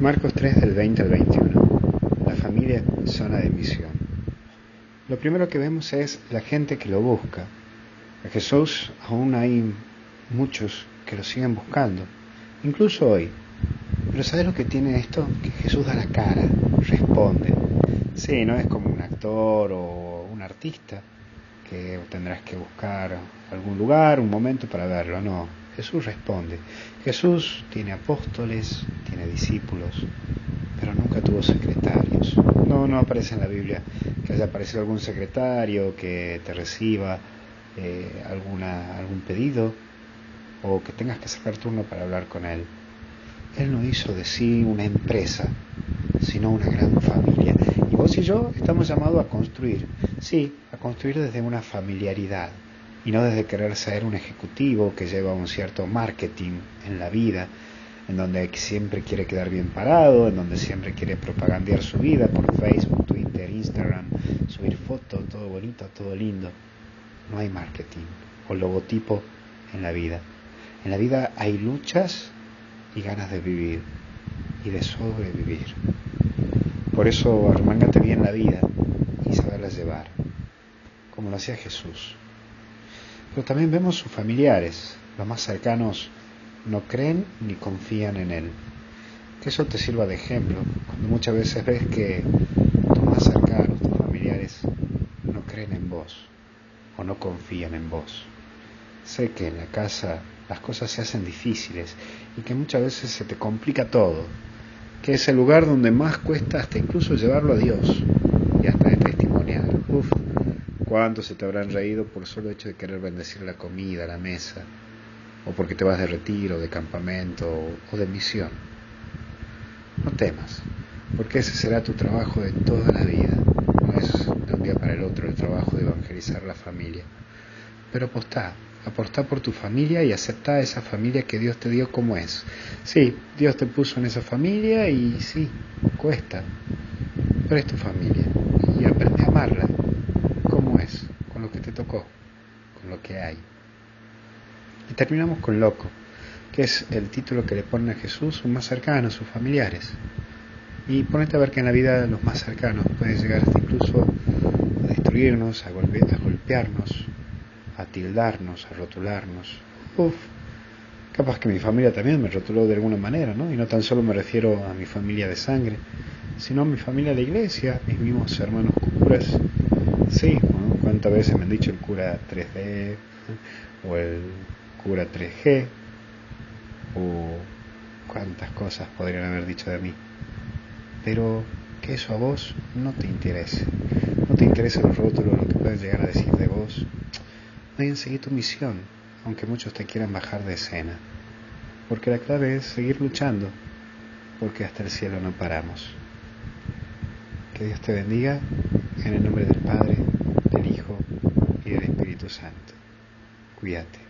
Marcos 3 del 20 al 21. La familia zona de misión. Lo primero que vemos es la gente que lo busca. A Jesús aún hay muchos que lo siguen buscando, incluso hoy. Pero ¿sabes lo que tiene esto? Que Jesús da la cara, responde. Sí, no es como un actor o un artista que tendrás que buscar algún lugar, un momento para verlo, no. Jesús responde. Jesús tiene apóstoles, tiene discípulos, pero nunca tuvo secretarios. No, no aparece en la Biblia que haya aparecido algún secretario que te reciba eh, alguna, algún pedido o que tengas que sacar turno para hablar con él. Él no hizo de sí una empresa, sino una gran familia. Y vos y yo estamos llamados a construir, sí, a construir desde una familiaridad y no desde querer ser un ejecutivo que lleva un cierto marketing en la vida, en donde siempre quiere quedar bien parado, en donde siempre quiere propagandear su vida por Facebook, Twitter, Instagram, subir fotos, todo bonito, todo lindo. No hay marketing o logotipo en la vida. En la vida hay luchas y ganas de vivir y de sobrevivir. Por eso armángate bien la vida y saberla llevar, como lo hacía Jesús. Pero también vemos sus familiares, los más cercanos no creen ni confían en Él. Que eso te sirva de ejemplo, cuando muchas veces ves que tus más cercanos, tus familiares, no creen en vos o no confían en vos. Sé que en la casa las cosas se hacen difíciles y que muchas veces se te complica todo, que es el lugar donde más cuesta hasta incluso llevarlo a Dios y hasta de testimoniar. Uf, ¿Cuántos se te habrán reído por solo hecho de querer bendecir la comida, la mesa? O porque te vas de retiro, de campamento o de misión. No temas, porque ese será tu trabajo de toda la vida. No es de un día para el otro el trabajo de evangelizar la familia. Pero apostá, apostá por tu familia y aceptá esa familia que Dios te dio como es. Sí, Dios te puso en esa familia y sí, cuesta, pero es tu familia y aprende a amarla con lo que te tocó, con lo que hay. Y terminamos con loco, que es el título que le pone a Jesús sus más cercanos, sus familiares. Y ponete a ver que en la vida los más cercanos pueden llegar hasta incluso a destruirnos, a, a golpearnos, a tildarnos, a rotularnos. Uf, capaz que mi familia también me rotuló de alguna manera, ¿no? Y no tan solo me refiero a mi familia de sangre, sino a mi familia de iglesia, mis mismos hermanos curas. Sí, cuántas veces me han dicho el cura 3D o el cura 3G o cuántas cosas podrían haber dicho de mí. Pero que eso a vos no te interese. No te interesa los rótulos, lo que pueden llegar a decir de vos. No hay en seguir tu misión, aunque muchos te quieran bajar de escena. Porque la clave es seguir luchando, porque hasta el cielo no paramos. Que Dios te bendiga en el nombre del Padre, del Hijo y del Espíritu Santo. Cuídate.